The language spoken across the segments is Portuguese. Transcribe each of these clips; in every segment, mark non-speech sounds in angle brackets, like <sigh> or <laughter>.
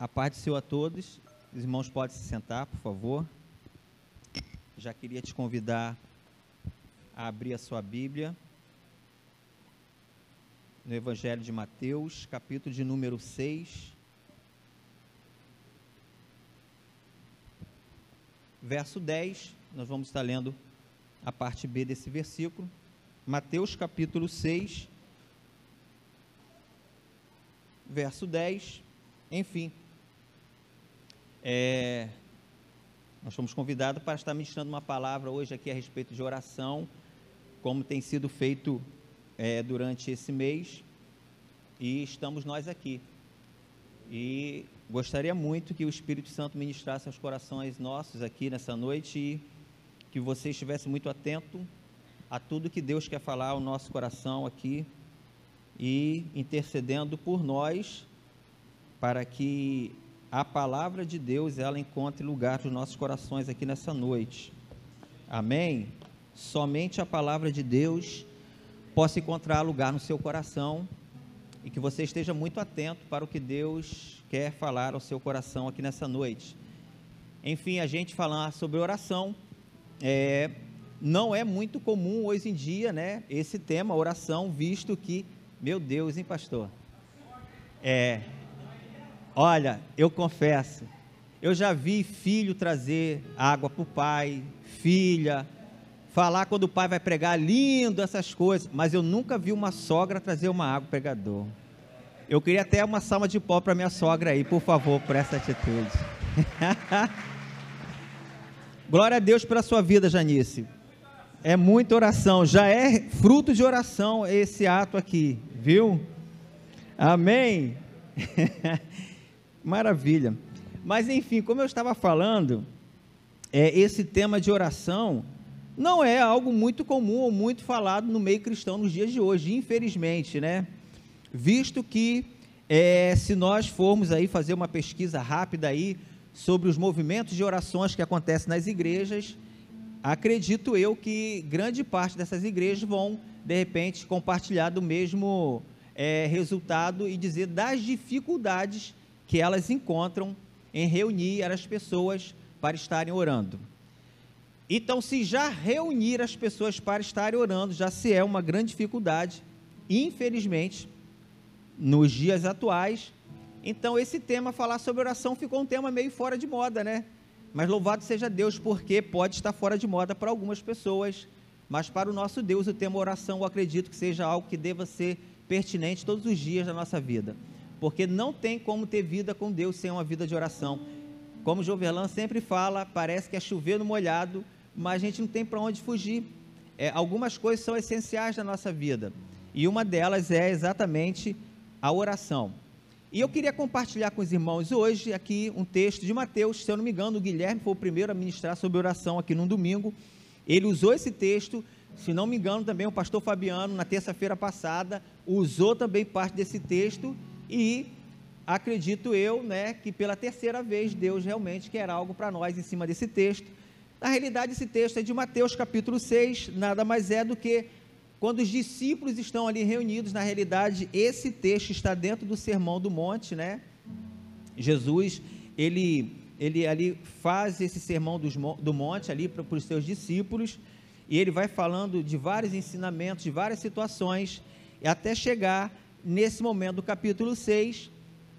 A paz do Senhor a todos. Os irmãos podem se sentar, por favor. Já queria te convidar a abrir a sua Bíblia no Evangelho de Mateus, capítulo de número 6, verso 10. Nós vamos estar lendo a parte B desse versículo. Mateus, capítulo 6, verso 10. Enfim, é, nós fomos convidados para estar ministrando uma palavra hoje aqui a respeito de oração, como tem sido feito é, durante esse mês, e estamos nós aqui. E gostaria muito que o Espírito Santo ministrasse aos corações nossos aqui nessa noite e que você estivesse muito atento a tudo que Deus quer falar ao nosso coração aqui e intercedendo por nós para que a palavra de Deus ela encontre lugar nos nossos corações aqui nessa noite. Amém? Somente a palavra de Deus possa encontrar lugar no seu coração e que você esteja muito atento para o que Deus quer falar ao seu coração aqui nessa noite. Enfim, a gente falar sobre oração é, não é muito comum hoje em dia, né? Esse tema, oração, visto que, meu Deus, hein, pastor? É, Olha, eu confesso, eu já vi filho trazer água para o pai, filha, falar quando o pai vai pregar, lindo essas coisas, mas eu nunca vi uma sogra trazer uma água pregador. Eu queria até uma salva de pó para minha sogra aí, por favor, por essa atitude. <laughs> Glória a Deus pela sua vida, Janice. É muita oração, já é fruto de oração esse ato aqui, viu? Amém. <laughs> Maravilha. Mas enfim, como eu estava falando, é, esse tema de oração não é algo muito comum ou muito falado no meio cristão nos dias de hoje, infelizmente, né? Visto que é, se nós formos aí fazer uma pesquisa rápida aí sobre os movimentos de orações que acontecem nas igrejas, acredito eu que grande parte dessas igrejas vão de repente compartilhar do mesmo é, resultado e dizer das dificuldades que elas encontram em reunir as pessoas para estarem orando. Então, se já reunir as pessoas para estarem orando já se é uma grande dificuldade, infelizmente, nos dias atuais, então esse tema, falar sobre oração, ficou um tema meio fora de moda, né? Mas louvado seja Deus, porque pode estar fora de moda para algumas pessoas, mas para o nosso Deus, o tema oração, eu acredito que seja algo que deva ser pertinente todos os dias da nossa vida porque não tem como ter vida com Deus sem uma vida de oração. Como Joverlan sempre fala, parece que é chover no molhado, mas a gente não tem para onde fugir. É, algumas coisas são essenciais na nossa vida, e uma delas é exatamente a oração. E eu queria compartilhar com os irmãos hoje aqui um texto de Mateus, se eu não me engano, o Guilherme foi o primeiro a ministrar sobre oração aqui num domingo. Ele usou esse texto, se não me engano, também o pastor Fabiano, na terça-feira passada, usou também parte desse texto e acredito eu, né, que pela terceira vez Deus realmente quer algo para nós em cima desse texto. Na realidade, esse texto é de Mateus capítulo 6, nada mais é do que quando os discípulos estão ali reunidos, na realidade, esse texto está dentro do Sermão do Monte, né? Jesus, ele, ele ali faz esse Sermão do Monte ali para, para os seus discípulos, e ele vai falando de vários ensinamentos, de várias situações, até chegar nesse momento do capítulo 6,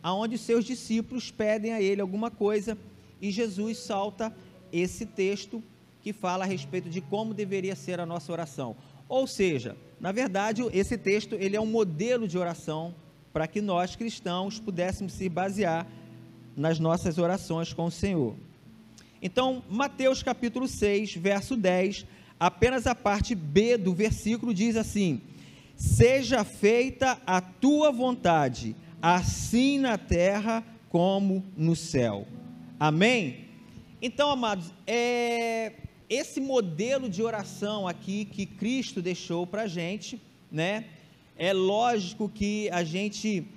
aonde seus discípulos pedem a ele alguma coisa e Jesus salta esse texto que fala a respeito de como deveria ser a nossa oração. Ou seja, na verdade, esse texto ele é um modelo de oração para que nós cristãos pudéssemos se basear nas nossas orações com o Senhor. Então, Mateus capítulo 6, verso 10, apenas a parte B do versículo diz assim: Seja feita a tua vontade, assim na terra como no céu. Amém? Então, amados, é, esse modelo de oração aqui que Cristo deixou para a gente, né? É lógico que a gente,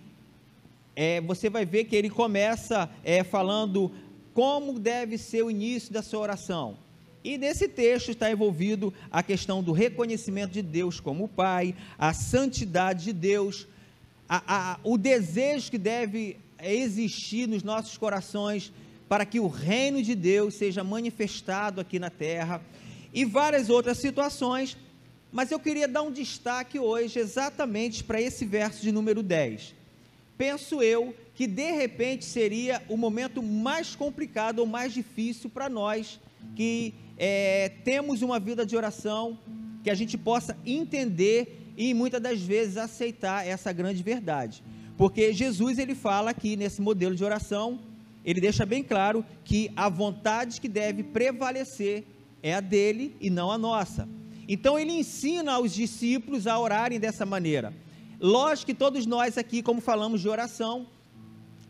é, você vai ver que ele começa é, falando como deve ser o início da sua oração. E nesse texto está envolvido a questão do reconhecimento de Deus como Pai, a santidade de Deus, a, a, o desejo que deve existir nos nossos corações para que o reino de Deus seja manifestado aqui na terra e várias outras situações, mas eu queria dar um destaque hoje exatamente para esse verso de número 10. Penso eu que de repente seria o momento mais complicado ou mais difícil para nós que é, temos uma vida de oração, que a gente possa entender e muitas das vezes aceitar essa grande verdade. Porque Jesus ele fala aqui nesse modelo de oração, ele deixa bem claro que a vontade que deve prevalecer é a dele e não a nossa. Então ele ensina aos discípulos a orarem dessa maneira. Lógico que todos nós aqui, como falamos de oração,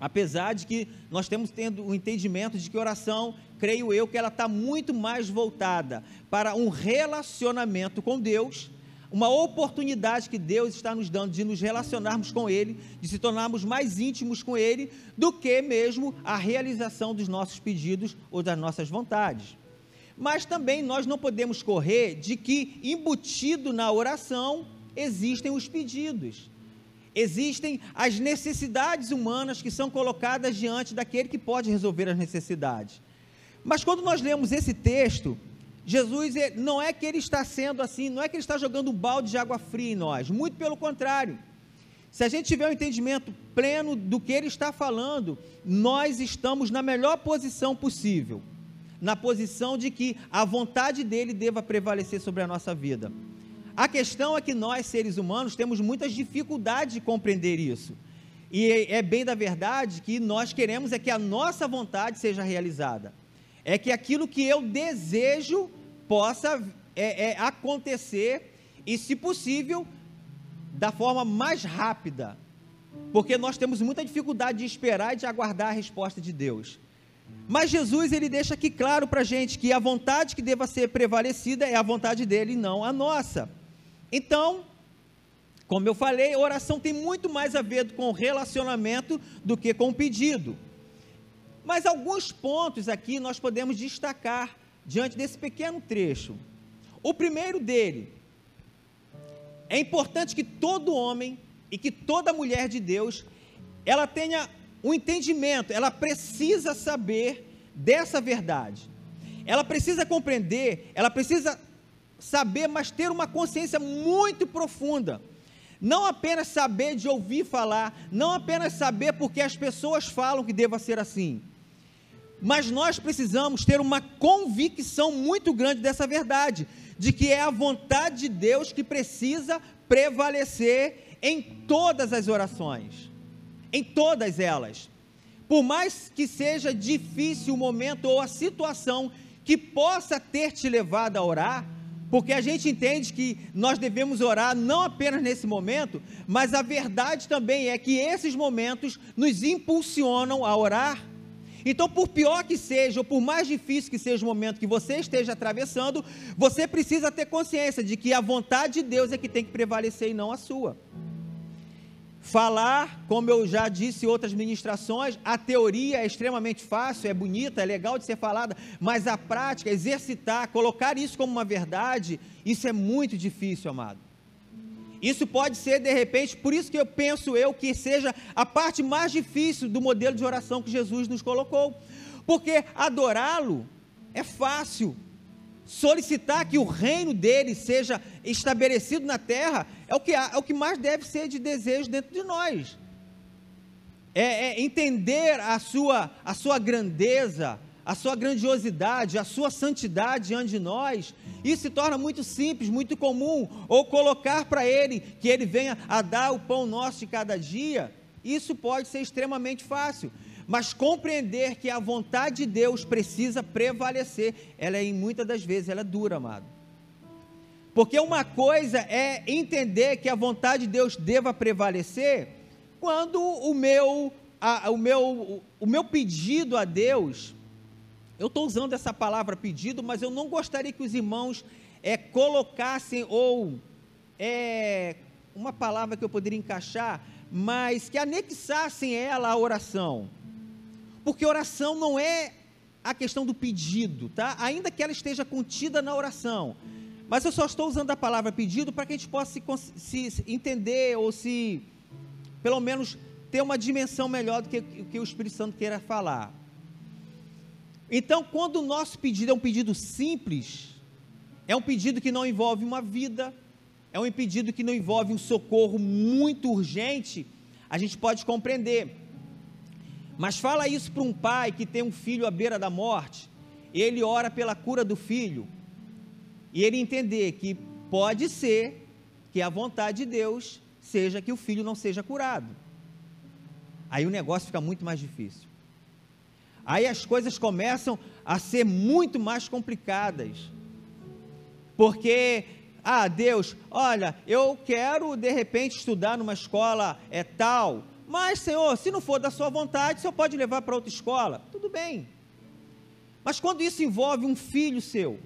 apesar de que nós temos tendo o entendimento de que oração, creio eu, que ela está muito mais voltada para um relacionamento com Deus uma oportunidade que Deus está nos dando de nos relacionarmos com Ele, de se tornarmos mais íntimos com Ele, do que mesmo a realização dos nossos pedidos ou das nossas vontades. Mas também nós não podemos correr de que, embutido na oração, existem os pedidos. Existem as necessidades humanas que são colocadas diante daquele que pode resolver as necessidades. Mas quando nós lemos esse texto, Jesus não é que ele está sendo assim, não é que ele está jogando um balde de água fria em nós, muito pelo contrário. Se a gente tiver um entendimento pleno do que ele está falando, nós estamos na melhor posição possível, na posição de que a vontade dele deva prevalecer sobre a nossa vida. A questão é que nós, seres humanos, temos muitas dificuldades de compreender isso. E é bem da verdade que nós queremos é que a nossa vontade seja realizada é que aquilo que eu desejo possa é, é, acontecer e, se possível, da forma mais rápida, porque nós temos muita dificuldade de esperar e de aguardar a resposta de Deus. Mas Jesus ele deixa aqui claro para a gente que a vontade que deva ser prevalecida é a vontade dele e não a nossa. Então, como eu falei, oração tem muito mais a ver com relacionamento do que com pedido. Mas alguns pontos aqui nós podemos destacar diante desse pequeno trecho. O primeiro dele, é importante que todo homem e que toda mulher de Deus, ela tenha um entendimento, ela precisa saber dessa verdade. Ela precisa compreender, ela precisa saber, mas ter uma consciência muito profunda. Não apenas saber de ouvir falar, não apenas saber porque as pessoas falam que deva ser assim, mas nós precisamos ter uma convicção muito grande dessa verdade, de que é a vontade de Deus que precisa prevalecer em todas as orações, em todas elas. Por mais que seja difícil o momento ou a situação que possa ter te levado a orar, porque a gente entende que nós devemos orar não apenas nesse momento, mas a verdade também é que esses momentos nos impulsionam a orar então, por pior que seja, ou por mais difícil que seja o momento que você esteja atravessando, você precisa ter consciência de que a vontade de Deus é que tem que prevalecer e não a sua. Falar, como eu já disse em outras ministrações, a teoria é extremamente fácil, é bonita, é legal de ser falada, mas a prática, exercitar, colocar isso como uma verdade, isso é muito difícil, amado. Isso pode ser, de repente, por isso que eu penso eu que seja a parte mais difícil do modelo de oração que Jesus nos colocou. Porque adorá-lo é fácil. Solicitar que o reino dele seja estabelecido na terra é o que, é o que mais deve ser de desejo dentro de nós. É, é entender a sua, a sua grandeza, a sua grandiosidade, a sua santidade diante de nós, isso se torna muito simples, muito comum, ou colocar para Ele que Ele venha a dar o pão nosso de cada dia, isso pode ser extremamente fácil, mas compreender que a vontade de Deus precisa prevalecer, ela é, em muitas das vezes, ela é dura, amado. Porque uma coisa é entender que a vontade de Deus deva prevalecer quando o meu, a, o meu, o meu pedido a Deus eu estou usando essa palavra pedido, mas eu não gostaria que os irmãos é, colocassem, ou é, uma palavra que eu poderia encaixar, mas que anexassem ela à oração. Porque oração não é a questão do pedido, tá? Ainda que ela esteja contida na oração. Mas eu só estou usando a palavra pedido para que a gente possa se, se entender ou se, pelo menos, ter uma dimensão melhor do que que o Espírito Santo queira falar. Então, quando o nosso pedido é um pedido simples, é um pedido que não envolve uma vida, é um pedido que não envolve um socorro muito urgente, a gente pode compreender. Mas fala isso para um pai que tem um filho à beira da morte, ele ora pela cura do filho, e ele entender que pode ser que a vontade de Deus seja que o filho não seja curado. Aí o negócio fica muito mais difícil. Aí as coisas começam a ser muito mais complicadas. Porque, ah, Deus, olha, eu quero de repente estudar numa escola é tal, mas Senhor, se não for da sua vontade, o Senhor pode levar para outra escola. Tudo bem. Mas quando isso envolve um filho seu,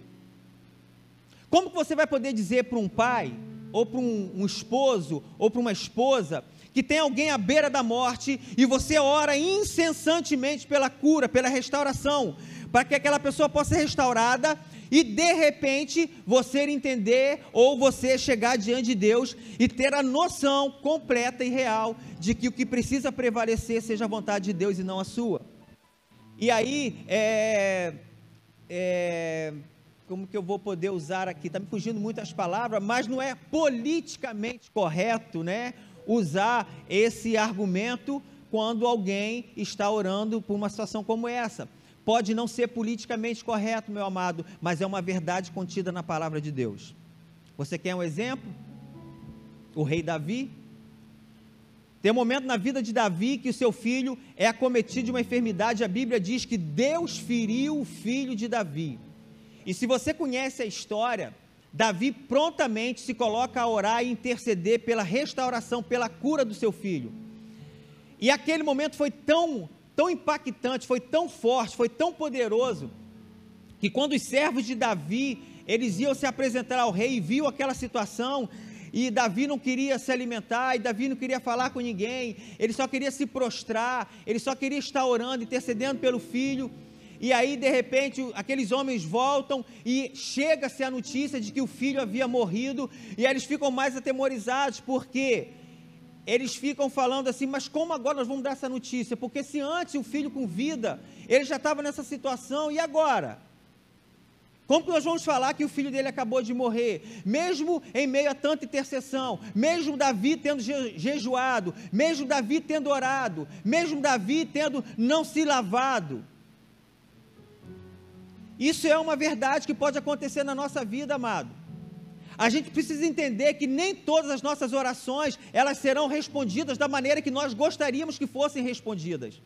como que você vai poder dizer para um pai, ou para um, um esposo, ou para uma esposa, que tem alguém à beira da morte e você ora incessantemente pela cura, pela restauração, para que aquela pessoa possa ser restaurada e de repente você entender ou você chegar diante de Deus e ter a noção completa e real de que o que precisa prevalecer seja a vontade de Deus e não a sua. E aí, é, é, como que eu vou poder usar aqui? Está me fugindo muitas palavras, mas não é politicamente correto, né? Usar esse argumento quando alguém está orando por uma situação como essa. Pode não ser politicamente correto, meu amado, mas é uma verdade contida na palavra de Deus. Você quer um exemplo? O rei Davi. Tem um momento na vida de Davi que o seu filho é acometido de uma enfermidade. A Bíblia diz que Deus feriu o filho de Davi. E se você conhece a história, Davi prontamente se coloca a orar e interceder pela restauração, pela cura do seu filho. E aquele momento foi tão, tão impactante, foi tão forte, foi tão poderoso, que quando os servos de Davi, eles iam se apresentar ao rei e viu aquela situação, e Davi não queria se alimentar, e Davi não queria falar com ninguém, ele só queria se prostrar, ele só queria estar orando, intercedendo pelo filho, e aí de repente aqueles homens voltam e chega-se a notícia de que o filho havia morrido, e eles ficam mais atemorizados, porque eles ficam falando assim, mas como agora nós vamos dar essa notícia? Porque se antes o filho com vida, ele já estava nessa situação, e agora? Como que nós vamos falar que o filho dele acabou de morrer? Mesmo em meio a tanta intercessão, mesmo Davi tendo jejuado, mesmo Davi tendo orado, mesmo Davi tendo não se lavado, isso é uma verdade que pode acontecer na nossa vida, amado. A gente precisa entender que nem todas as nossas orações, elas serão respondidas da maneira que nós gostaríamos que fossem respondidas.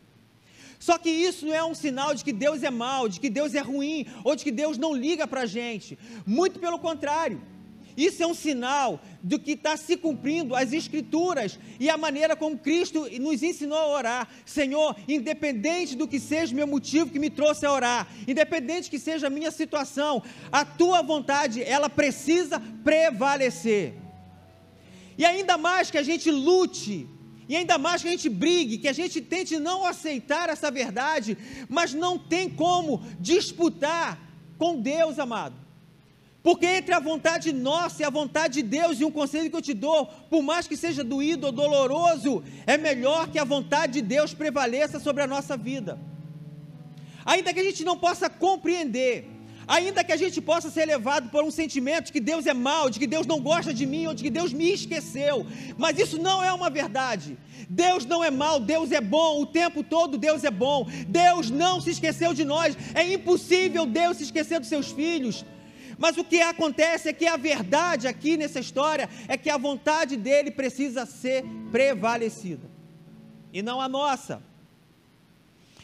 Só que isso não é um sinal de que Deus é mau, de que Deus é ruim, ou de que Deus não liga para a gente. Muito pelo contrário. Isso é um sinal do que está se cumprindo as Escrituras e a maneira como Cristo nos ensinou a orar. Senhor, independente do que seja meu motivo que me trouxe a orar, independente que seja a minha situação, a tua vontade, ela precisa prevalecer. E ainda mais que a gente lute, e ainda mais que a gente brigue, que a gente tente não aceitar essa verdade, mas não tem como disputar com Deus, amado. Porque entre a vontade nossa e a vontade de Deus, e um conselho que eu te dou, por mais que seja doído ou doloroso, é melhor que a vontade de Deus prevaleça sobre a nossa vida. Ainda que a gente não possa compreender, ainda que a gente possa ser levado por um sentimento de que Deus é mau, de que Deus não gosta de mim, ou de que Deus me esqueceu, mas isso não é uma verdade. Deus não é mau, Deus é bom, o tempo todo Deus é bom. Deus não se esqueceu de nós, é impossível Deus se esquecer dos seus filhos. Mas o que acontece é que a verdade aqui nessa história é que a vontade dele precisa ser prevalecida e não a nossa.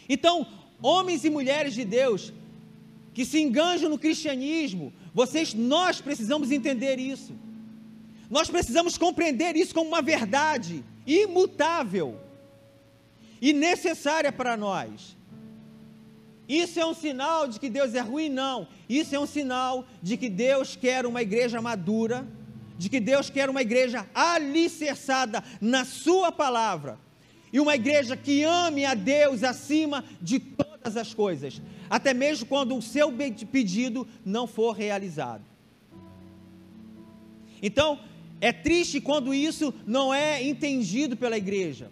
Então, homens e mulheres de Deus que se enganjam no cristianismo, vocês, nós precisamos entender isso. Nós precisamos compreender isso como uma verdade imutável e necessária para nós. Isso é um sinal de que Deus é ruim? Não. Isso é um sinal de que Deus quer uma igreja madura, de que Deus quer uma igreja alicerçada na Sua palavra, e uma igreja que ame a Deus acima de todas as coisas, até mesmo quando o seu pedido não for realizado. Então, é triste quando isso não é entendido pela igreja.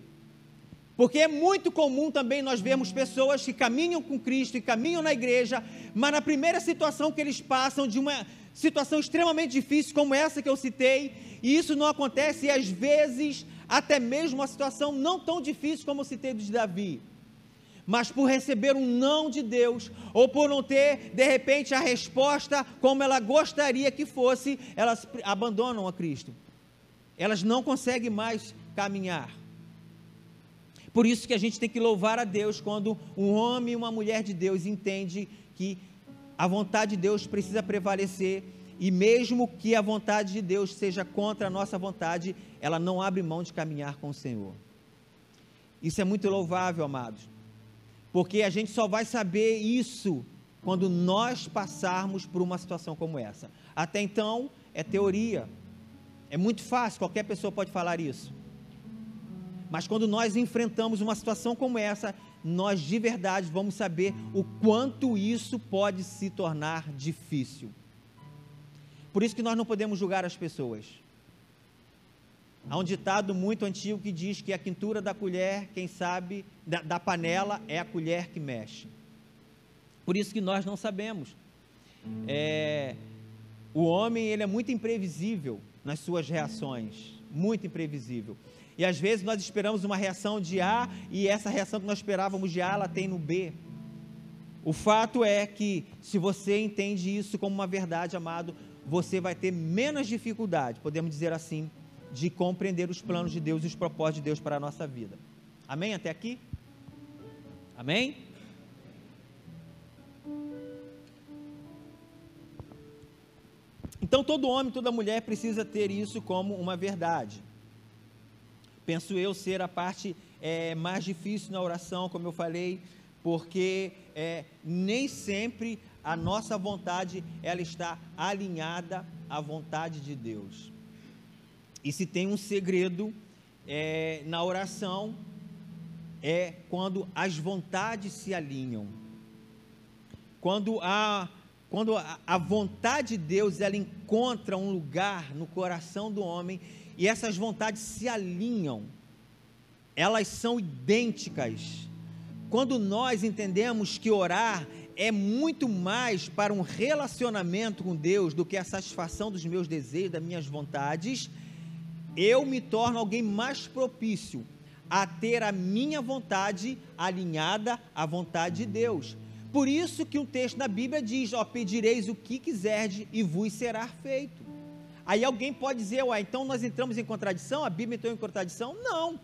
Porque é muito comum também nós vermos pessoas que caminham com Cristo e caminham na igreja, mas na primeira situação que eles passam, de uma situação extremamente difícil como essa que eu citei, e isso não acontece, e às vezes até mesmo uma situação não tão difícil como eu citei de Davi, mas por receber um não de Deus, ou por não ter, de repente, a resposta como ela gostaria que fosse, elas abandonam a Cristo. Elas não conseguem mais caminhar. Por isso que a gente tem que louvar a Deus quando um homem e uma mulher de Deus entende que a vontade de Deus precisa prevalecer e mesmo que a vontade de Deus seja contra a nossa vontade, ela não abre mão de caminhar com o Senhor. Isso é muito louvável, amados, porque a gente só vai saber isso quando nós passarmos por uma situação como essa. Até então, é teoria, é muito fácil, qualquer pessoa pode falar isso. Mas quando nós enfrentamos uma situação como essa, nós de verdade vamos saber o quanto isso pode se tornar difícil. Por isso que nós não podemos julgar as pessoas. Há um ditado muito antigo que diz que a quintura da colher, quem sabe, da, da panela é a colher que mexe. Por isso que nós não sabemos. É, o homem ele é muito imprevisível nas suas reações, muito imprevisível. E às vezes nós esperamos uma reação de A e essa reação que nós esperávamos de A, ela tem no B. O fato é que, se você entende isso como uma verdade, amado, você vai ter menos dificuldade, podemos dizer assim, de compreender os planos de Deus e os propósitos de Deus para a nossa vida. Amém? Até aqui? Amém? Então, todo homem, toda mulher precisa ter isso como uma verdade penso eu ser a parte é, mais difícil na oração, como eu falei, porque é, nem sempre a nossa vontade ela está alinhada à vontade de Deus. E se tem um segredo é, na oração é quando as vontades se alinham. Quando a quando a, a vontade de Deus ela encontra um lugar no coração do homem e essas vontades se alinham, elas são idênticas. Quando nós entendemos que orar é muito mais para um relacionamento com Deus do que a satisfação dos meus desejos, das minhas vontades, eu me torno alguém mais propício a ter a minha vontade alinhada à vontade de Deus. Por isso que um texto da Bíblia diz: ó, pedireis o que quiserdes e vos será feito. Aí alguém pode dizer, ué, então nós entramos em contradição? A Bíblia entrou em contradição? Não.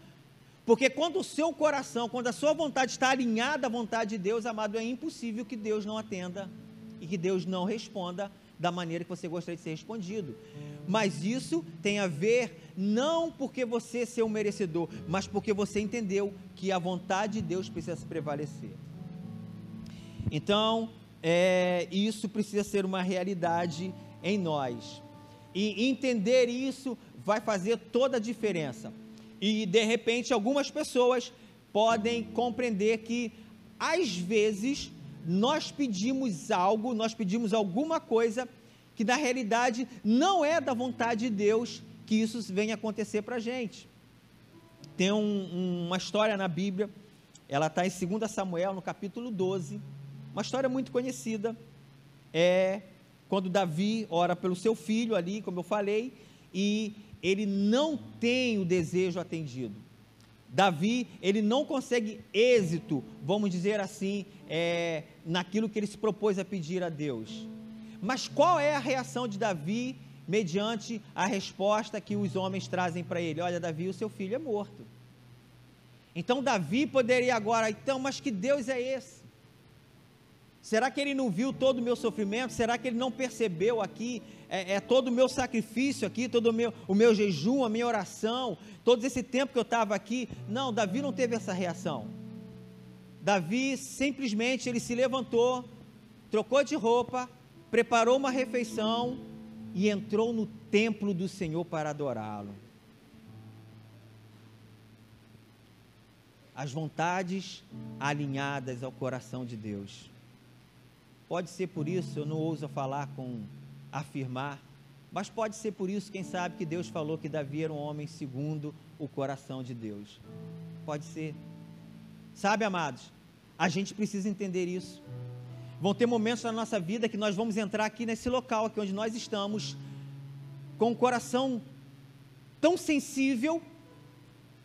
Porque quando o seu coração, quando a sua vontade está alinhada à vontade de Deus, amado, é impossível que Deus não atenda e que Deus não responda da maneira que você gostaria de ser respondido. Mas isso tem a ver não porque você ser um merecedor, mas porque você entendeu que a vontade de Deus precisa se prevalecer. Então, é, isso precisa ser uma realidade em nós. E entender isso vai fazer toda a diferença. E de repente algumas pessoas podem compreender que às vezes nós pedimos algo, nós pedimos alguma coisa que na realidade não é da vontade de Deus que isso venha acontecer para a gente. Tem um, uma história na Bíblia, ela está em 2 Samuel, no capítulo 12, uma história muito conhecida, é quando Davi ora pelo seu filho ali, como eu falei, e ele não tem o desejo atendido. Davi, ele não consegue êxito, vamos dizer assim, é, naquilo que ele se propôs a pedir a Deus. Mas qual é a reação de Davi mediante a resposta que os homens trazem para ele? Olha, Davi, o seu filho é morto. Então Davi poderia agora, então, mas que Deus é esse? Será que ele não viu todo o meu sofrimento? Será que ele não percebeu aqui é, é todo o meu sacrifício aqui, todo o meu, o meu jejum, a minha oração, todo esse tempo que eu estava aqui? Não, Davi não teve essa reação. Davi simplesmente ele se levantou, trocou de roupa, preparou uma refeição e entrou no templo do Senhor para adorá-lo. As vontades alinhadas ao coração de Deus. Pode ser por isso, eu não ouso falar com afirmar, mas pode ser por isso, quem sabe, que Deus falou que Davi era um homem segundo o coração de Deus. Pode ser. Sabe, amados, a gente precisa entender isso. Vão ter momentos na nossa vida que nós vamos entrar aqui nesse local, aqui onde nós estamos, com o coração tão sensível,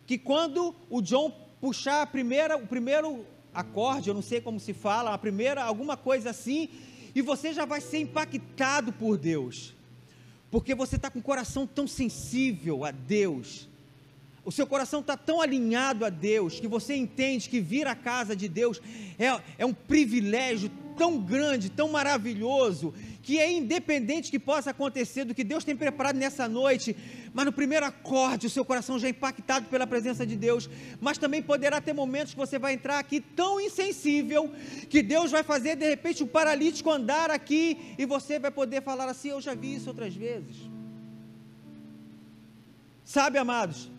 que quando o John puxar primeira, o primeiro acorde, eu não sei como se fala, a primeira, alguma coisa assim, e você já vai ser impactado por Deus, porque você está com o coração tão sensível a Deus, o seu coração está tão alinhado a Deus, que você entende que vir à casa de Deus é, é um privilégio tão grande, tão maravilhoso, que é independente que possa acontecer do que Deus tem preparado nessa noite, mas no primeiro acorde o seu coração já é impactado pela presença de Deus, mas também poderá ter momentos que você vai entrar aqui tão insensível que Deus vai fazer de repente o paralítico andar aqui e você vai poder falar assim: Eu já vi isso outras vezes. Sabe, amados,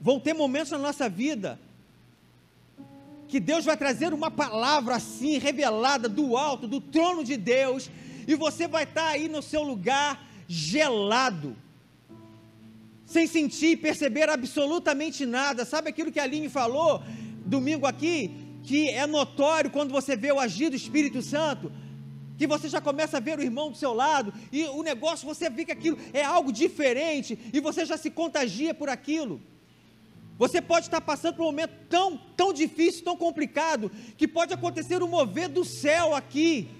vão ter momentos na nossa vida que Deus vai trazer uma palavra assim, revelada do alto, do trono de Deus, e você vai estar aí no seu lugar gelado, sem sentir e perceber absolutamente nada. Sabe aquilo que a Aline falou domingo aqui? Que é notório quando você vê o agir do Espírito Santo, que você já começa a ver o irmão do seu lado, e o negócio, você vê que aquilo é algo diferente, e você já se contagia por aquilo. Você pode estar passando por um momento tão, tão difícil, tão complicado, que pode acontecer um mover do céu aqui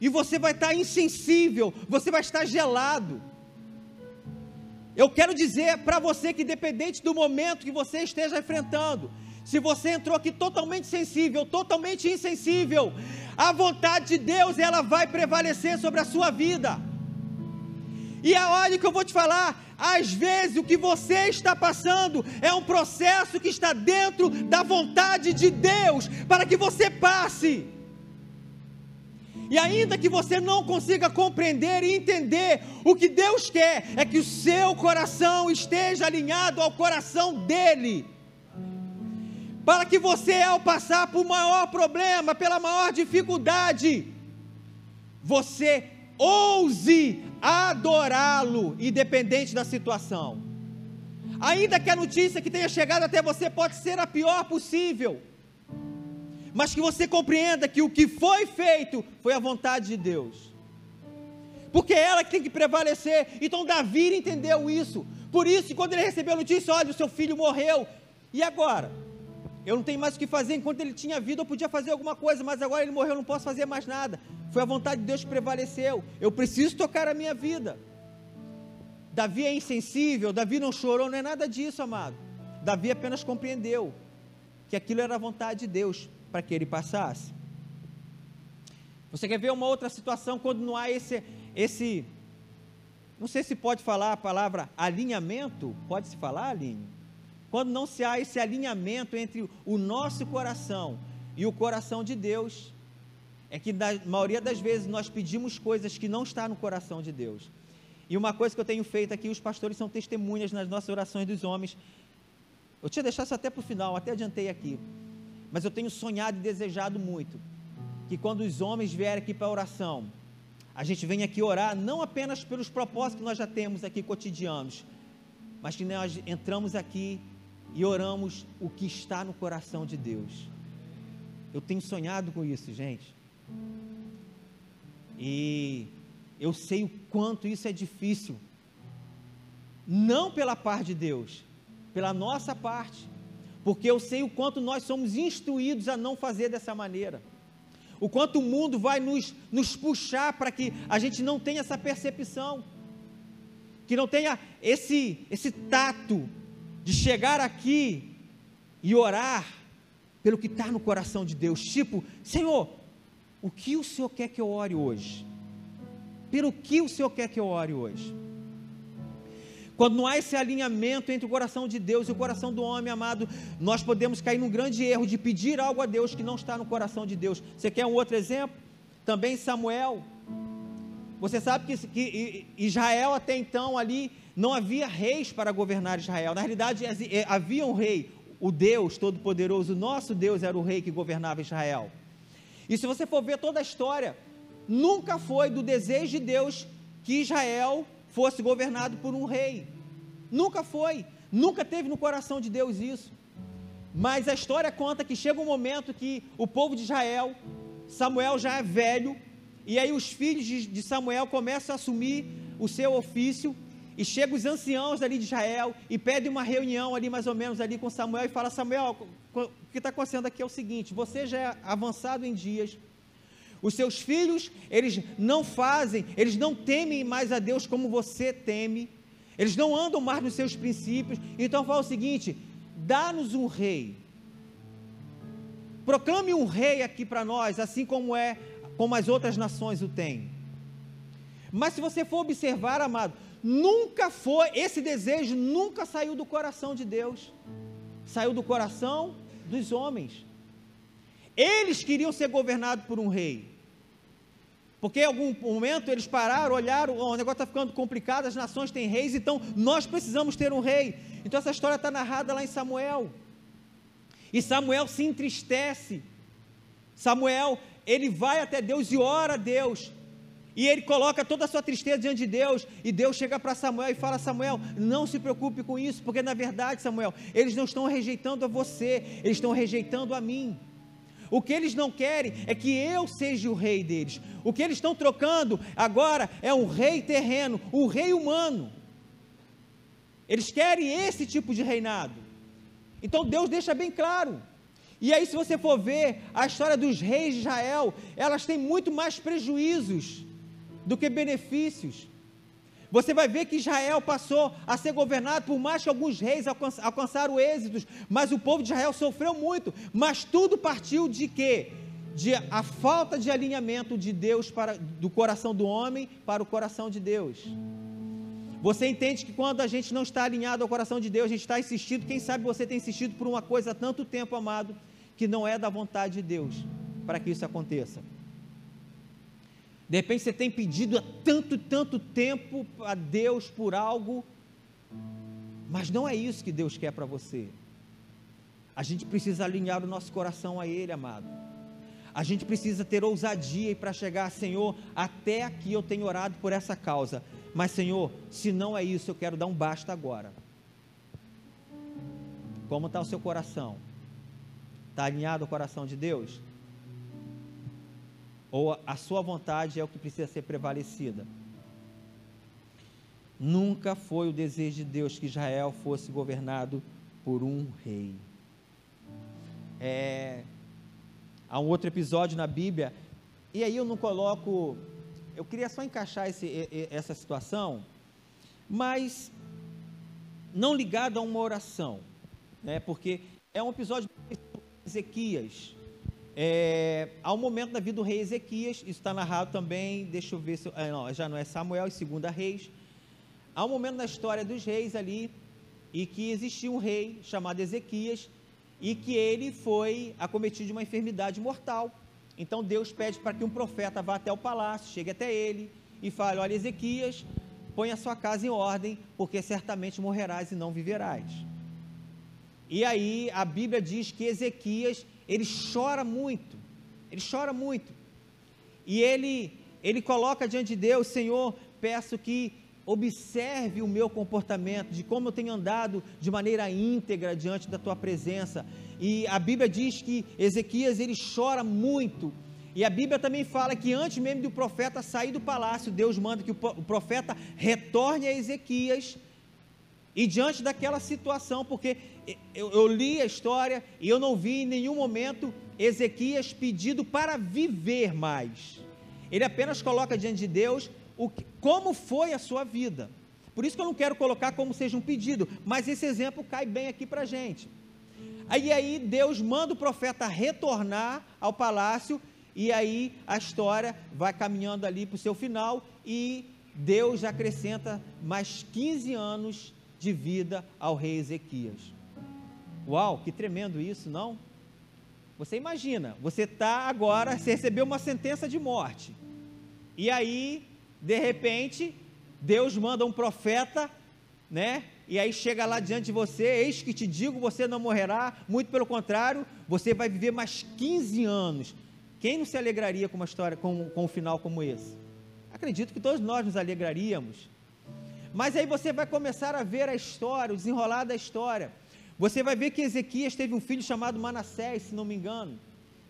e você vai estar insensível, você vai estar gelado. Eu quero dizer para você que, independente do momento que você esteja enfrentando, se você entrou aqui totalmente sensível, totalmente insensível, a vontade de Deus ela vai prevalecer sobre a sua vida. E a hora que eu vou te falar, às vezes o que você está passando é um processo que está dentro da vontade de Deus para que você passe. E ainda que você não consiga compreender e entender, o que Deus quer é que o seu coração esteja alinhado ao coração dele. Para que você, ao passar por maior problema, pela maior dificuldade, você ouse adorá-lo, independente da situação. Ainda que a notícia que tenha chegado até você pode ser a pior possível mas que você compreenda que o que foi feito foi a vontade de Deus. Porque é ela que tem que prevalecer. Então Davi entendeu isso. Por isso, quando ele recebeu a notícia, olha, o seu filho morreu. E agora? Eu não tenho mais o que fazer. Enquanto ele tinha vida, eu podia fazer alguma coisa, mas agora ele morreu, eu não posso fazer mais nada. Foi a vontade de Deus que prevaleceu. Eu preciso tocar a minha vida. Davi é insensível, Davi não chorou, não é nada disso, amado. Davi apenas compreendeu que aquilo era a vontade de Deus para que ele passasse. Você quer ver uma outra situação quando não há esse, esse, não sei se pode falar a palavra alinhamento, pode se falar, Aline? Quando não se há esse alinhamento entre o nosso coração e o coração de Deus, é que na maioria das vezes nós pedimos coisas que não estão no coração de Deus. E uma coisa que eu tenho feito aqui, os pastores são testemunhas nas nossas orações dos homens. Eu tinha deixado isso até para o final, até adiantei aqui. Mas eu tenho sonhado e desejado muito que quando os homens vierem aqui para a oração, a gente venha aqui orar não apenas pelos propósitos que nós já temos aqui cotidianos, mas que nós entramos aqui e oramos o que está no coração de Deus. Eu tenho sonhado com isso, gente. E eu sei o quanto isso é difícil. Não pela parte de Deus, pela nossa parte porque eu sei o quanto nós somos instruídos a não fazer dessa maneira. O quanto o mundo vai nos, nos puxar para que a gente não tenha essa percepção, que não tenha esse, esse tato de chegar aqui e orar pelo que está no coração de Deus. Tipo, Senhor, o que o Senhor quer que eu ore hoje? Pelo que o Senhor quer que eu ore hoje? Quando não há esse alinhamento entre o coração de Deus e o coração do homem, amado, nós podemos cair num grande erro de pedir algo a Deus que não está no coração de Deus. Você quer um outro exemplo? Também Samuel. Você sabe que, que Israel até então ali não havia reis para governar Israel. Na realidade, é, havia um rei, o Deus Todo-Poderoso, nosso Deus era o rei que governava Israel. E se você for ver toda a história, nunca foi do desejo de Deus que Israel fosse governado por um rei. Nunca foi, nunca teve no coração de Deus isso. Mas a história conta que chega um momento que o povo de Israel, Samuel já é velho, e aí os filhos de Samuel começam a assumir o seu ofício, e chegam os anciãos ali de Israel e pedem uma reunião ali mais ou menos ali com Samuel e fala, Samuel, o que está acontecendo aqui é o seguinte, você já é avançado em dias, os seus filhos, eles não fazem, eles não temem mais a Deus como você teme, eles não andam mais nos seus princípios, então fala o seguinte, dá-nos um rei, proclame um rei aqui para nós, assim como é, como as outras nações o têm, mas se você for observar, amado, nunca foi, esse desejo nunca saiu do coração de Deus, saiu do coração dos homens. Eles queriam ser governados por um rei. Porque em algum momento eles pararam, olharam, oh, o negócio está ficando complicado, as nações têm reis, então nós precisamos ter um rei. Então essa história está narrada lá em Samuel. E Samuel se entristece. Samuel, ele vai até Deus e ora a Deus. E ele coloca toda a sua tristeza diante de Deus, e Deus chega para Samuel e fala: Samuel, não se preocupe com isso, porque na verdade, Samuel, eles não estão rejeitando a você, eles estão rejeitando a mim. O que eles não querem é que eu seja o rei deles. O que eles estão trocando agora é um rei terreno, um rei humano. Eles querem esse tipo de reinado. Então Deus deixa bem claro. E aí, se você for ver a história dos reis de Israel, elas têm muito mais prejuízos do que benefícios. Você vai ver que Israel passou a ser governado por mais que alguns reis alcançaram êxitos, mas o povo de Israel sofreu muito. Mas tudo partiu de quê? De a falta de alinhamento de Deus para do coração do homem para o coração de Deus. Você entende que quando a gente não está alinhado ao coração de Deus, a gente está insistindo, quem sabe você tem insistido por uma coisa há tanto tempo, amado, que não é da vontade de Deus para que isso aconteça. De repente você tem pedido há tanto, tanto tempo a Deus por algo, mas não é isso que Deus quer para você. A gente precisa alinhar o nosso coração a Ele, amado. A gente precisa ter ousadia para chegar, Senhor, até aqui eu tenho orado por essa causa, mas Senhor, se não é isso, eu quero dar um basta agora. Como está o seu coração? Está alinhado ao coração de Deus? Ou a sua vontade é o que precisa ser prevalecida. Nunca foi o desejo de Deus que Israel fosse governado por um rei. É, há um outro episódio na Bíblia, e aí eu não coloco, eu queria só encaixar esse, essa situação, mas não ligado a uma oração, né, porque é um episódio de Ezequias, é, há um momento da vida do rei Ezequias, isso está narrado também, deixa eu ver se. É, não, já não é Samuel, é segunda reis. Há um momento na história dos reis ali, e que existia um rei chamado Ezequias, e que ele foi acometido de uma enfermidade mortal. Então Deus pede para que um profeta vá até o palácio, chegue até ele e fale: Olha, Ezequias, põe a sua casa em ordem, porque certamente morrerás e não viverás. E aí a Bíblia diz que Ezequias ele chora muito, ele chora muito. E ele, ele coloca diante de Deus, Senhor, peço que observe o meu comportamento, de como eu tenho andado de maneira íntegra diante da tua presença. E a Bíblia diz que Ezequias ele chora muito. E a Bíblia também fala que antes mesmo do profeta sair do palácio, Deus manda que o profeta retorne a Ezequias e diante daquela situação, porque eu, eu, li a história e eu não vi em nenhum momento Ezequias pedido para viver mais. Ele apenas coloca diante de Deus o, como foi a sua vida. Por isso que eu não quero colocar como seja um pedido, mas esse exemplo cai bem aqui para a gente. Aí, aí Deus manda o profeta retornar ao palácio e aí a história vai caminhando ali para o seu final e Deus acrescenta mais 15 anos de vida ao rei Ezequias. Uau, que tremendo isso, não? Você imagina, você está agora, você recebeu uma sentença de morte, e aí, de repente, Deus manda um profeta, né? E aí chega lá diante de você, eis que te digo, você não morrerá, muito pelo contrário, você vai viver mais 15 anos. Quem não se alegraria com uma história, com, com um final como esse? Acredito que todos nós nos alegraríamos. Mas aí você vai começar a ver a história, o desenrolar da história. Você vai ver que Ezequias teve um filho chamado Manassés, se não me engano,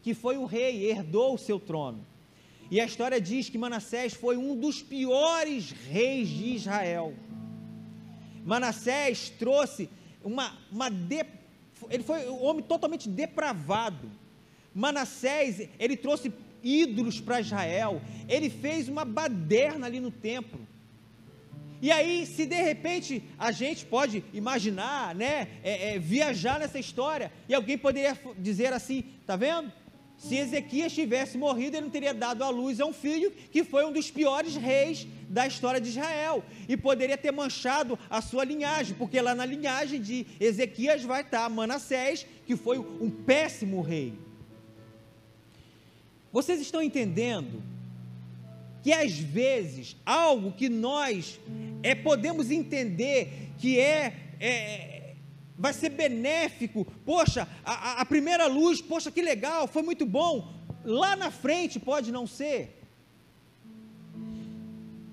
que foi o rei, herdou o seu trono. E a história diz que Manassés foi um dos piores reis de Israel. Manassés trouxe uma, uma de, ele foi um homem totalmente depravado. Manassés, ele trouxe ídolos para Israel, ele fez uma baderna ali no templo. E aí, se de repente a gente pode imaginar, né, é, é, viajar nessa história, e alguém poderia dizer assim: tá vendo? Se Ezequias tivesse morrido, ele não teria dado à luz a um filho que foi um dos piores reis da história de Israel e poderia ter manchado a sua linhagem, porque lá na linhagem de Ezequias vai estar Manassés, que foi um péssimo rei. Vocês estão entendendo que às vezes algo que nós é, podemos entender que é, é vai ser benéfico. Poxa, a, a primeira luz, poxa, que legal, foi muito bom. Lá na frente pode não ser.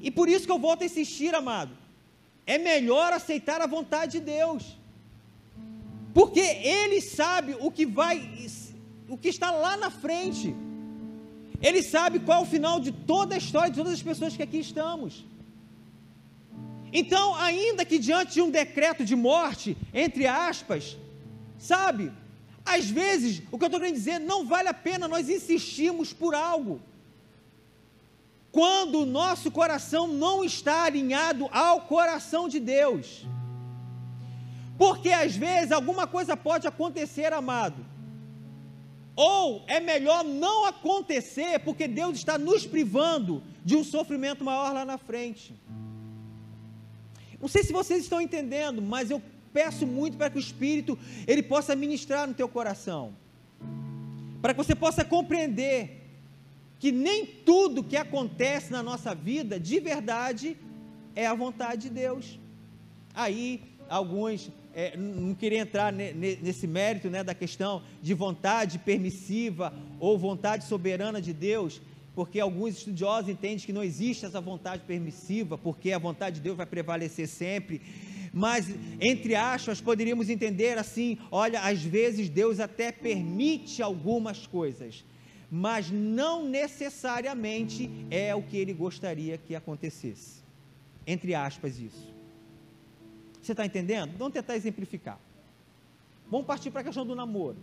E por isso que eu volto a insistir, amado. É melhor aceitar a vontade de Deus. Porque ele sabe o que vai o que está lá na frente. Ele sabe qual é o final de toda a história de todas as pessoas que aqui estamos. Então, ainda que diante de um decreto de morte, entre aspas, sabe, às vezes, o que eu estou querendo dizer, não vale a pena nós insistirmos por algo. Quando o nosso coração não está alinhado ao coração de Deus. Porque às vezes alguma coisa pode acontecer, amado. Ou é melhor não acontecer, porque Deus está nos privando de um sofrimento maior lá na frente. Não sei se vocês estão entendendo, mas eu peço muito para que o Espírito ele possa ministrar no teu coração, para que você possa compreender que nem tudo que acontece na nossa vida, de verdade, é a vontade de Deus. Aí alguns é, não queriam entrar nesse mérito né, da questão de vontade permissiva ou vontade soberana de Deus, porque alguns estudiosos entendem que não existe essa vontade permissiva, porque a vontade de Deus vai prevalecer sempre. Mas, entre aspas, poderíamos entender assim: olha, às vezes Deus até permite algumas coisas, mas não necessariamente é o que ele gostaria que acontecesse. Entre aspas, isso. Você está entendendo? Vamos tentar exemplificar. Vamos partir para a questão do namoro.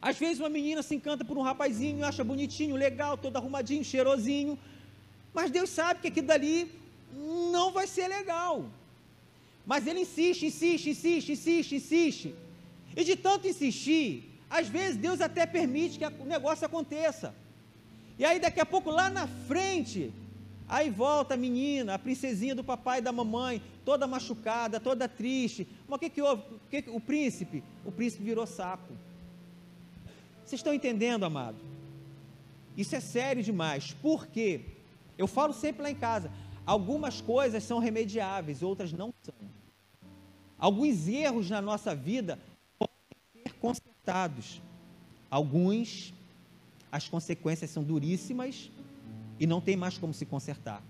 Às vezes uma menina se encanta por um rapazinho, acha bonitinho, legal, todo arrumadinho, cheirosinho, mas Deus sabe que aquilo dali não vai ser legal. Mas ele insiste, insiste, insiste, insiste, insiste. E de tanto insistir, às vezes Deus até permite que o negócio aconteça. E aí daqui a pouco lá na frente, aí volta a menina, a princesinha do papai e da mamãe, toda machucada, toda triste. Mas o que que houve? O, que que, o príncipe, o príncipe virou sapo. Vocês estão entendendo, amado? Isso é sério demais. Por quê? Eu falo sempre lá em casa: algumas coisas são remediáveis, outras não são. Alguns erros na nossa vida podem ser consertados. Alguns, as consequências são duríssimas e não tem mais como se consertar.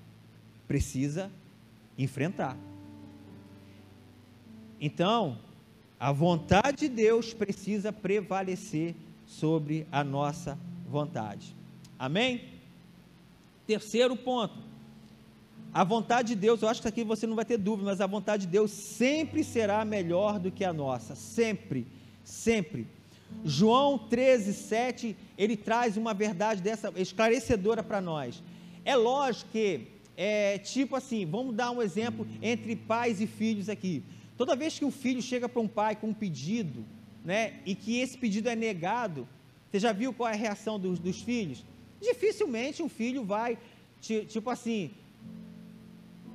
Precisa enfrentar. Então, a vontade de Deus precisa prevalecer sobre a nossa vontade. Amém? Terceiro ponto. A vontade de Deus, eu acho que aqui você não vai ter dúvida, mas a vontade de Deus sempre será melhor do que a nossa, sempre, sempre. João 13, 7, ele traz uma verdade dessa esclarecedora para nós. É lógico que, é, tipo assim, vamos dar um exemplo entre pais e filhos aqui. Toda vez que um filho chega para um pai com um pedido, né, e que esse pedido é negado, você já viu qual é a reação dos, dos filhos? Dificilmente um filho vai, tipo assim,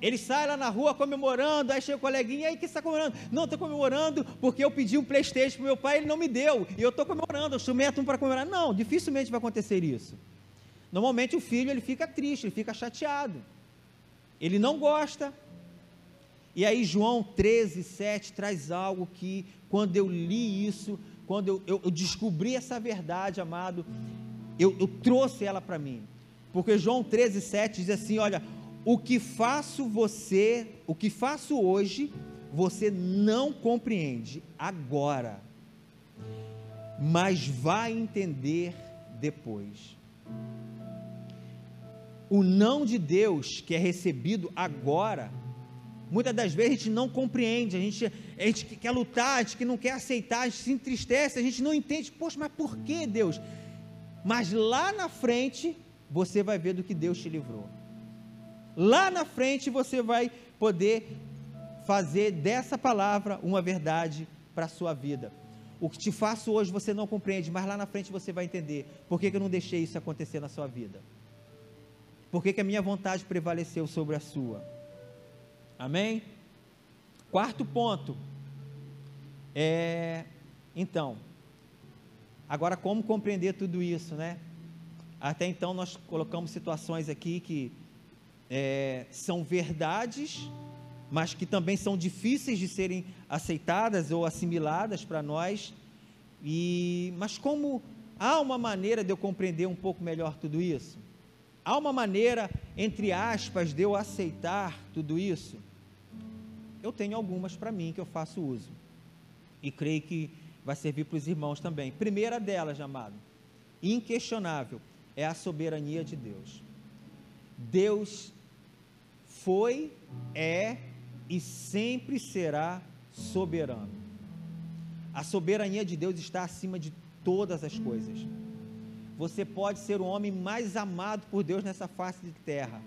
ele sai lá na rua comemorando, aí chega o coleguinha, aí que está comemorando? Não, estou comemorando porque eu pedi um Playstation para meu pai, ele não me deu, e eu estou comemorando, eu instrumento um para comemorar. Não, dificilmente vai acontecer isso. Normalmente o filho ele fica triste, ele fica chateado, ele não gosta. E aí João 13, 7 traz algo que quando eu li isso, quando eu, eu, eu descobri essa verdade, amado, eu, eu trouxe ela para mim. Porque João 13, 7 diz assim: Olha, o que faço você, o que faço hoje, você não compreende agora, mas vai entender depois. O não de Deus que é recebido agora, muitas das vezes a gente não compreende, a gente, a gente quer lutar, a gente não quer aceitar, a gente se entristece, a gente não entende, poxa, mas por que Deus? Mas lá na frente, você vai ver do que Deus te livrou. Lá na frente você vai poder fazer dessa palavra uma verdade para a sua vida. O que te faço hoje você não compreende, mas lá na frente você vai entender por que, que eu não deixei isso acontecer na sua vida. Por que, que a minha vontade prevaleceu sobre a sua. Amém? Quarto ponto. É, então, agora como compreender tudo isso, né? Até então nós colocamos situações aqui que é, são verdades, mas que também são difíceis de serem aceitadas ou assimiladas para nós. E, mas como há uma maneira de eu compreender um pouco melhor tudo isso? Há uma maneira, entre aspas, de eu aceitar tudo isso? Eu tenho algumas para mim que eu faço uso. E creio que vai servir para os irmãos também. Primeira delas, amado, inquestionável, é a soberania de Deus. Deus foi, é e sempre será soberano. A soberania de Deus está acima de todas as coisas. Você pode ser o homem mais amado por Deus nessa face de terra,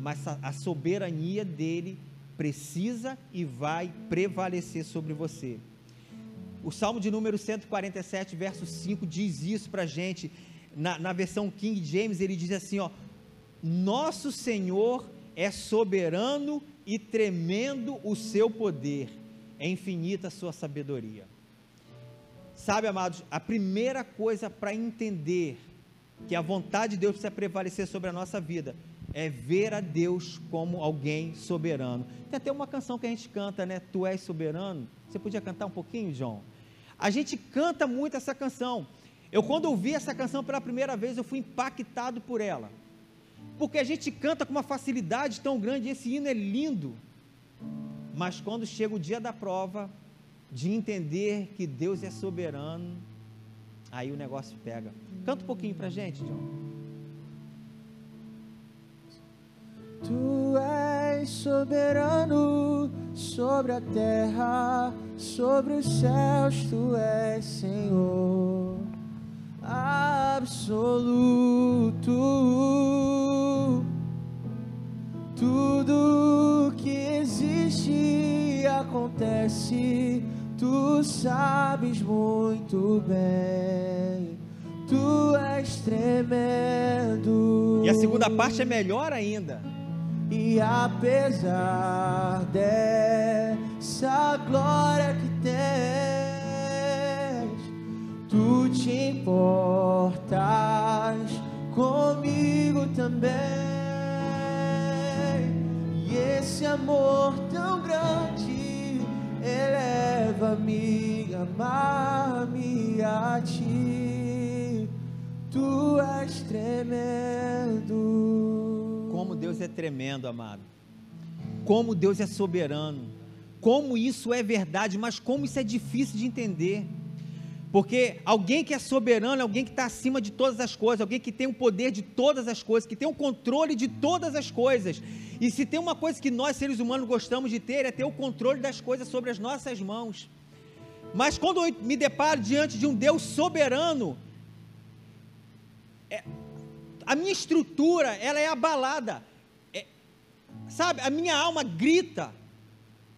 mas a soberania dele precisa e vai prevalecer sobre você. O Salmo de número 147, verso 5, diz isso para a gente. Na, na versão King James, ele diz assim: ó, Nosso Senhor é soberano e tremendo o seu poder, é infinita a sua sabedoria. Sabe, amados, a primeira coisa para entender que a vontade de Deus precisa prevalecer sobre a nossa vida é ver a Deus como alguém soberano. Tem até uma canção que a gente canta, né? Tu és soberano. Você podia cantar um pouquinho, João? A gente canta muito essa canção. Eu, quando ouvi essa canção pela primeira vez, eu fui impactado por ela porque a gente canta com uma facilidade tão grande, esse hino é lindo, mas quando chega o dia da prova, de entender que Deus é soberano, aí o negócio pega. Canta um pouquinho para a gente, John. Tu és soberano sobre a terra, sobre os céus, tu és Senhor absoluto. Tudo que existe acontece, tu sabes muito bem. Tu és tremendo. E a segunda parte é melhor ainda. E apesar dessa glória que tem Tu te importas comigo também. Esse amor tão grande eleva-me, amar-me a ti. Tu és tremendo. Como Deus é tremendo, amado. Como Deus é soberano. Como isso é verdade, mas como isso é difícil de entender. Porque alguém que é soberano é alguém que está acima de todas as coisas, alguém que tem o poder de todas as coisas, que tem o controle de todas as coisas. E se tem uma coisa que nós, seres humanos, gostamos de ter, é ter o controle das coisas sobre as nossas mãos. Mas quando eu me deparo diante de um Deus soberano, é, a minha estrutura ela é abalada. É, sabe, a minha alma grita.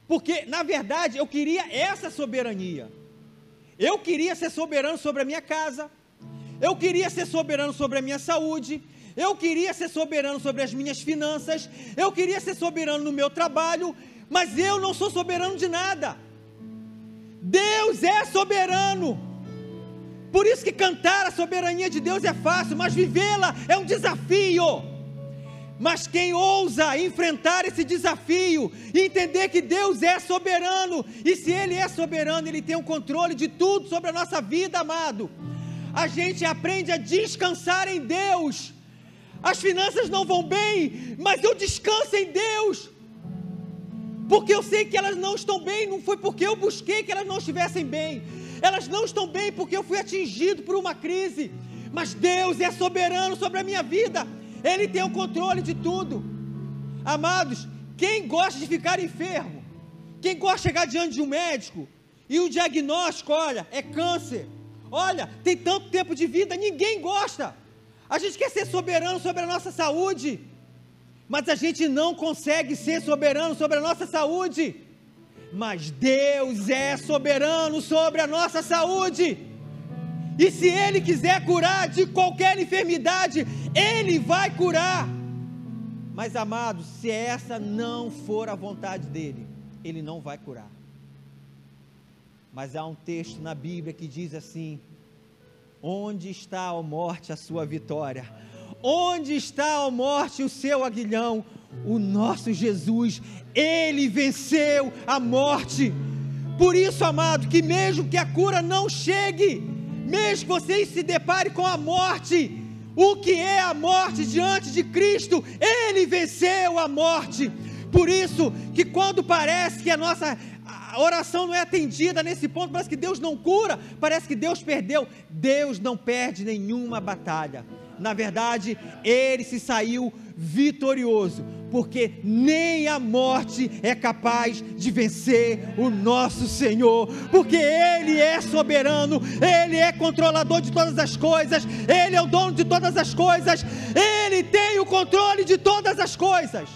Porque, na verdade, eu queria essa soberania. Eu queria ser soberano sobre a minha casa, eu queria ser soberano sobre a minha saúde, eu queria ser soberano sobre as minhas finanças, eu queria ser soberano no meu trabalho, mas eu não sou soberano de nada. Deus é soberano. Por isso que cantar a soberania de Deus é fácil, mas vivê-la é um desafio. Mas quem ousa enfrentar esse desafio e entender que Deus é soberano, e se Ele é soberano, Ele tem o controle de tudo sobre a nossa vida, amado. A gente aprende a descansar em Deus. As finanças não vão bem, mas eu descanso em Deus. porque eu sei que elas não estão bem, não foi porque eu busquei que elas não estivessem bem, elas não estão bem porque eu fui atingido por uma crise, mas Deus é soberano sobre a minha vida, Ele tem o controle de tudo. Amados, quem gosta de ficar enfermo, quem gosta de chegar diante de um médico e o diagnóstico, olha, é câncer, olha, tem tanto tempo de vida, ninguém gosta. A gente quer ser soberano sobre a nossa saúde, mas a gente não consegue ser soberano sobre a nossa saúde. Mas Deus é soberano sobre a nossa saúde. E se Ele quiser curar de qualquer enfermidade, Ele vai curar. Mas amados, se essa não for a vontade dele, Ele não vai curar. Mas há um texto na Bíblia que diz assim: Onde está a morte a sua vitória? Onde está a morte o seu aguilhão? O nosso Jesus, ele venceu a morte. Por isso, amado, que mesmo que a cura não chegue, mesmo que você se depare com a morte, o que é a morte diante de Cristo? Ele venceu a morte. Por isso que quando parece que a nossa oração não é atendida nesse ponto, parece que Deus não cura, parece que Deus perdeu. Deus não perde nenhuma batalha. Na verdade, ele se saiu vitorioso, porque nem a morte é capaz de vencer o nosso Senhor, porque Ele é soberano, Ele é controlador de todas as coisas, Ele é o dono de todas as coisas, Ele tem o controle de todas as coisas.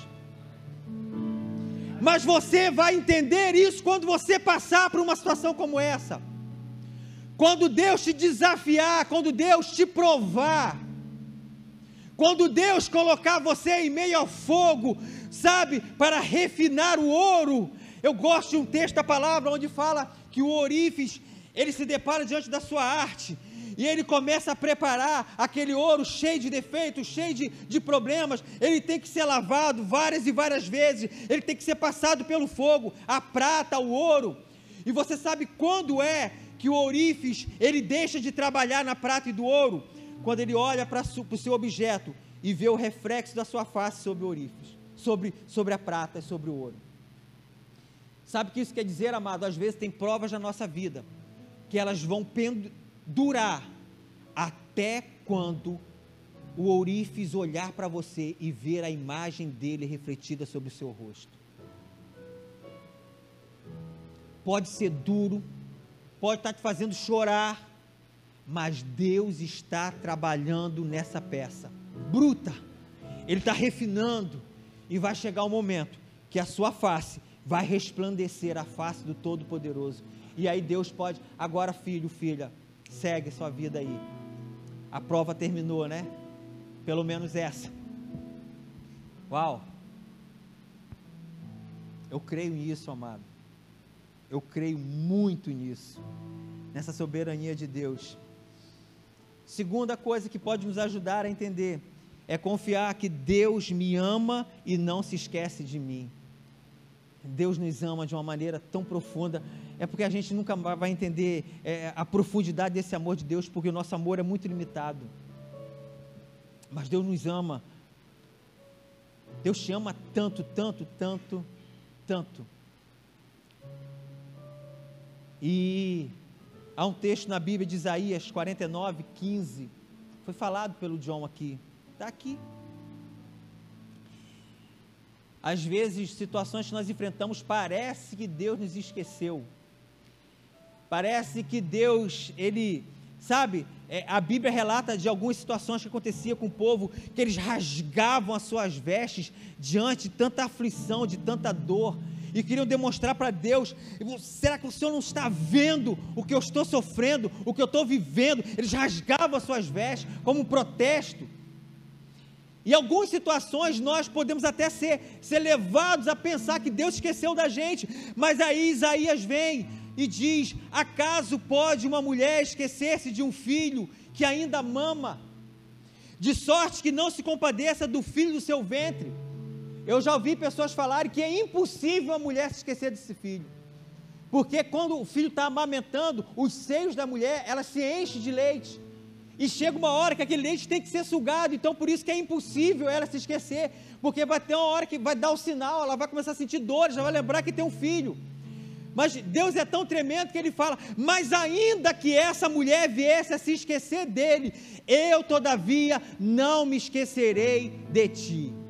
Mas você vai entender isso quando você passar por uma situação como essa. Quando Deus te desafiar, quando Deus te provar, quando Deus colocar você em meio ao fogo, sabe, para refinar o ouro. Eu gosto de um texto da palavra onde fala que o orífice, ele se depara diante da sua arte, e ele começa a preparar aquele ouro cheio de defeitos, cheio de, de problemas. Ele tem que ser lavado várias e várias vezes, ele tem que ser passado pelo fogo, a prata, o ouro. E você sabe quando é que o orífice ele deixa de trabalhar na prata e do ouro? Quando ele olha para o seu objeto e vê o reflexo da sua face sobre o orífice, sobre, sobre a prata e sobre o ouro. Sabe o que isso quer dizer, amado? Às vezes tem provas na nossa vida que elas vão durar até quando o ourives olhar para você e ver a imagem dele refletida sobre o seu rosto. Pode ser duro, pode estar te fazendo chorar, mas Deus está trabalhando nessa peça bruta, Ele está refinando, e vai chegar o um momento que a sua face vai resplandecer a face do Todo-Poderoso, e aí Deus pode, agora filho, filha, segue sua vida aí. A prova terminou, né? Pelo menos essa. Uau! Eu creio nisso, amado. Eu creio muito nisso, nessa soberania de Deus. Segunda coisa que pode nos ajudar a entender é confiar que Deus me ama e não se esquece de mim. Deus nos ama de uma maneira tão profunda, é porque a gente nunca vai entender é, a profundidade desse amor de Deus, porque o nosso amor é muito limitado. Mas Deus nos ama. Deus te ama tanto, tanto, tanto, tanto. E Há um texto na Bíblia de Isaías 49, 15. Foi falado pelo John aqui. Está aqui. Às vezes, situações que nós enfrentamos, parece que Deus nos esqueceu. Parece que Deus, Ele, sabe, é, a Bíblia relata de algumas situações que acontecia com o povo, que eles rasgavam as suas vestes diante de tanta aflição, de tanta dor e queriam demonstrar para Deus: será que o Senhor não está vendo o que eu estou sofrendo, o que eu estou vivendo? Eles rasgavam as suas vestes como um protesto. Em algumas situações nós podemos até ser, ser levados a pensar que Deus esqueceu da gente, mas aí Isaías vem e diz: acaso pode uma mulher esquecer-se de um filho que ainda mama, de sorte que não se compadeça do filho do seu ventre? Eu já ouvi pessoas falarem que é impossível a mulher se esquecer desse filho. Porque quando o filho está amamentando, os seios da mulher, ela se enche de leite. E chega uma hora que aquele leite tem que ser sugado, então por isso que é impossível ela se esquecer, porque vai ter uma hora que vai dar o sinal, ela vai começar a sentir dor, já vai lembrar que tem um filho. Mas Deus é tão tremendo que ele fala: Mas ainda que essa mulher viesse a se esquecer dele, eu todavia não me esquecerei de ti.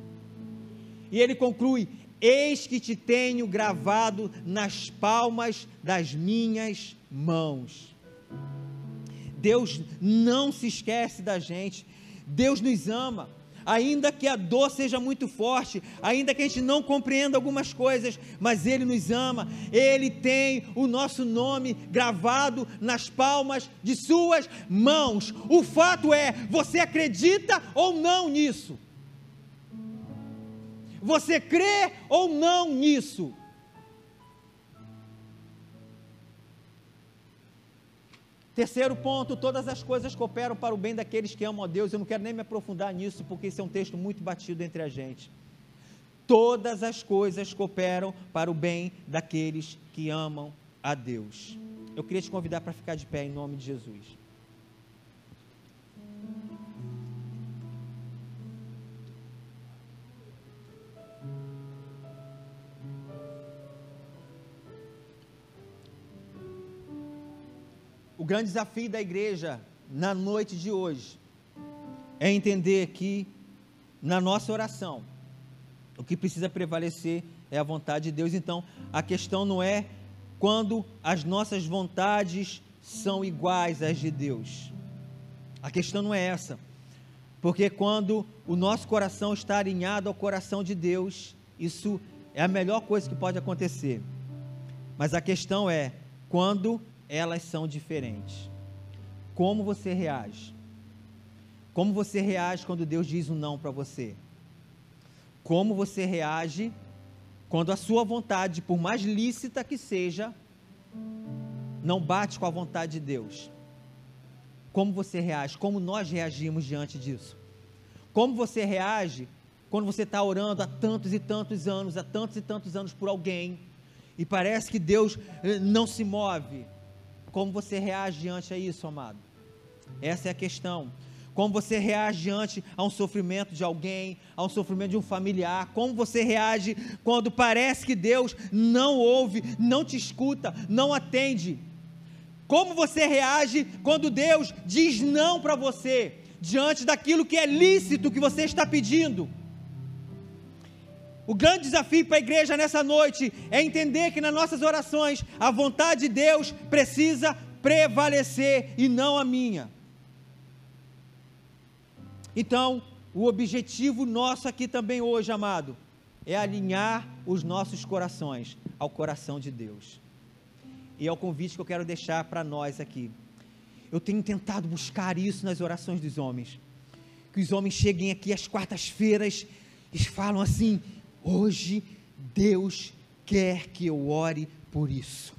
E ele conclui: Eis que te tenho gravado nas palmas das minhas mãos. Deus não se esquece da gente, Deus nos ama, ainda que a dor seja muito forte, ainda que a gente não compreenda algumas coisas, mas Ele nos ama, Ele tem o nosso nome gravado nas palmas de Suas mãos. O fato é, você acredita ou não nisso? Você crê ou não nisso? Terceiro ponto, todas as coisas cooperam para o bem daqueles que amam a Deus. Eu não quero nem me aprofundar nisso, porque esse é um texto muito batido entre a gente. Todas as coisas cooperam para o bem daqueles que amam a Deus. Eu queria te convidar para ficar de pé em nome de Jesus. O grande desafio da igreja na noite de hoje é entender que na nossa oração o que precisa prevalecer é a vontade de Deus. Então, a questão não é quando as nossas vontades são iguais às de Deus. A questão não é essa. Porque quando o nosso coração está alinhado ao coração de Deus, isso é a melhor coisa que pode acontecer. Mas a questão é quando elas são diferentes. Como você reage? Como você reage quando Deus diz um não para você? Como você reage quando a sua vontade, por mais lícita que seja, não bate com a vontade de Deus? Como você reage? Como nós reagimos diante disso? Como você reage quando você está orando há tantos e tantos anos, há tantos e tantos anos por alguém, e parece que Deus eh, não se move? Como você reage diante a isso, amado? Essa é a questão. Como você reage diante a um sofrimento de alguém, a um sofrimento de um familiar? Como você reage quando parece que Deus não ouve, não te escuta, não atende? Como você reage quando Deus diz não para você, diante daquilo que é lícito que você está pedindo? O grande desafio para a igreja nessa noite é entender que nas nossas orações a vontade de Deus precisa prevalecer e não a minha. Então, o objetivo nosso aqui também hoje, amado, é alinhar os nossos corações ao coração de Deus. E é o convite que eu quero deixar para nós aqui. Eu tenho tentado buscar isso nas orações dos homens. Que os homens cheguem aqui às quartas-feiras e falam assim: Hoje Deus quer que eu ore por isso.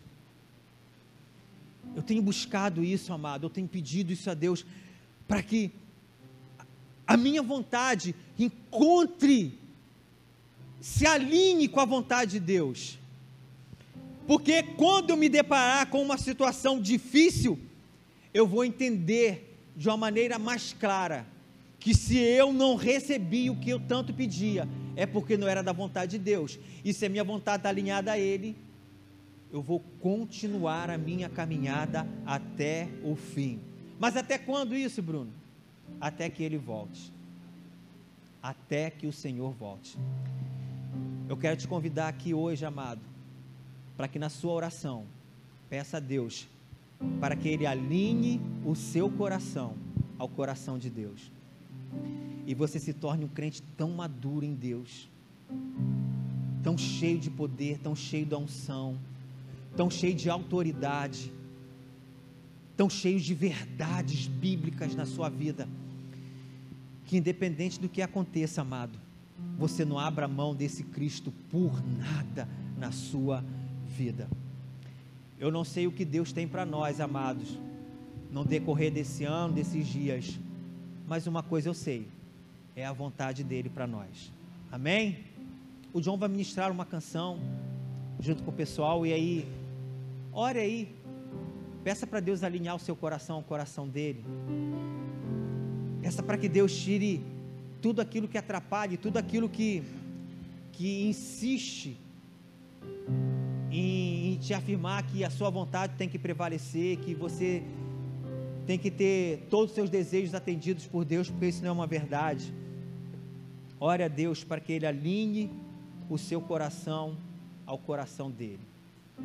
Eu tenho buscado isso, amado, eu tenho pedido isso a Deus para que a minha vontade encontre, se alinhe com a vontade de Deus. Porque quando eu me deparar com uma situação difícil, eu vou entender de uma maneira mais clara que se eu não recebi o que eu tanto pedia, é porque não era da vontade de Deus. E se a minha vontade está alinhada a Ele, eu vou continuar a minha caminhada até o fim. Mas até quando isso, Bruno? Até que Ele volte. Até que o Senhor volte. Eu quero te convidar aqui hoje, amado, para que na sua oração peça a Deus para que Ele alinhe o seu coração ao coração de Deus e você se torne um crente tão maduro em Deus, tão cheio de poder, tão cheio da unção, tão cheio de autoridade, tão cheio de verdades bíblicas na sua vida, que independente do que aconteça, amado, você não abra mão desse Cristo por nada na sua vida. Eu não sei o que Deus tem para nós, amados, no decorrer desse ano, desses dias, mas uma coisa eu sei: é a vontade dele para nós. Amém? O João vai ministrar uma canção junto com o pessoal e aí, ore aí, peça para Deus alinhar o seu coração ao coração dele. Peça para que Deus tire tudo aquilo que atrapalhe, tudo aquilo que, que insiste em, em te afirmar que a sua vontade tem que prevalecer, que você tem que ter todos os seus desejos atendidos por Deus, porque isso não é uma verdade. Ore a Deus para que Ele alinhe o seu coração ao coração dele.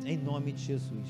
Em nome de Jesus.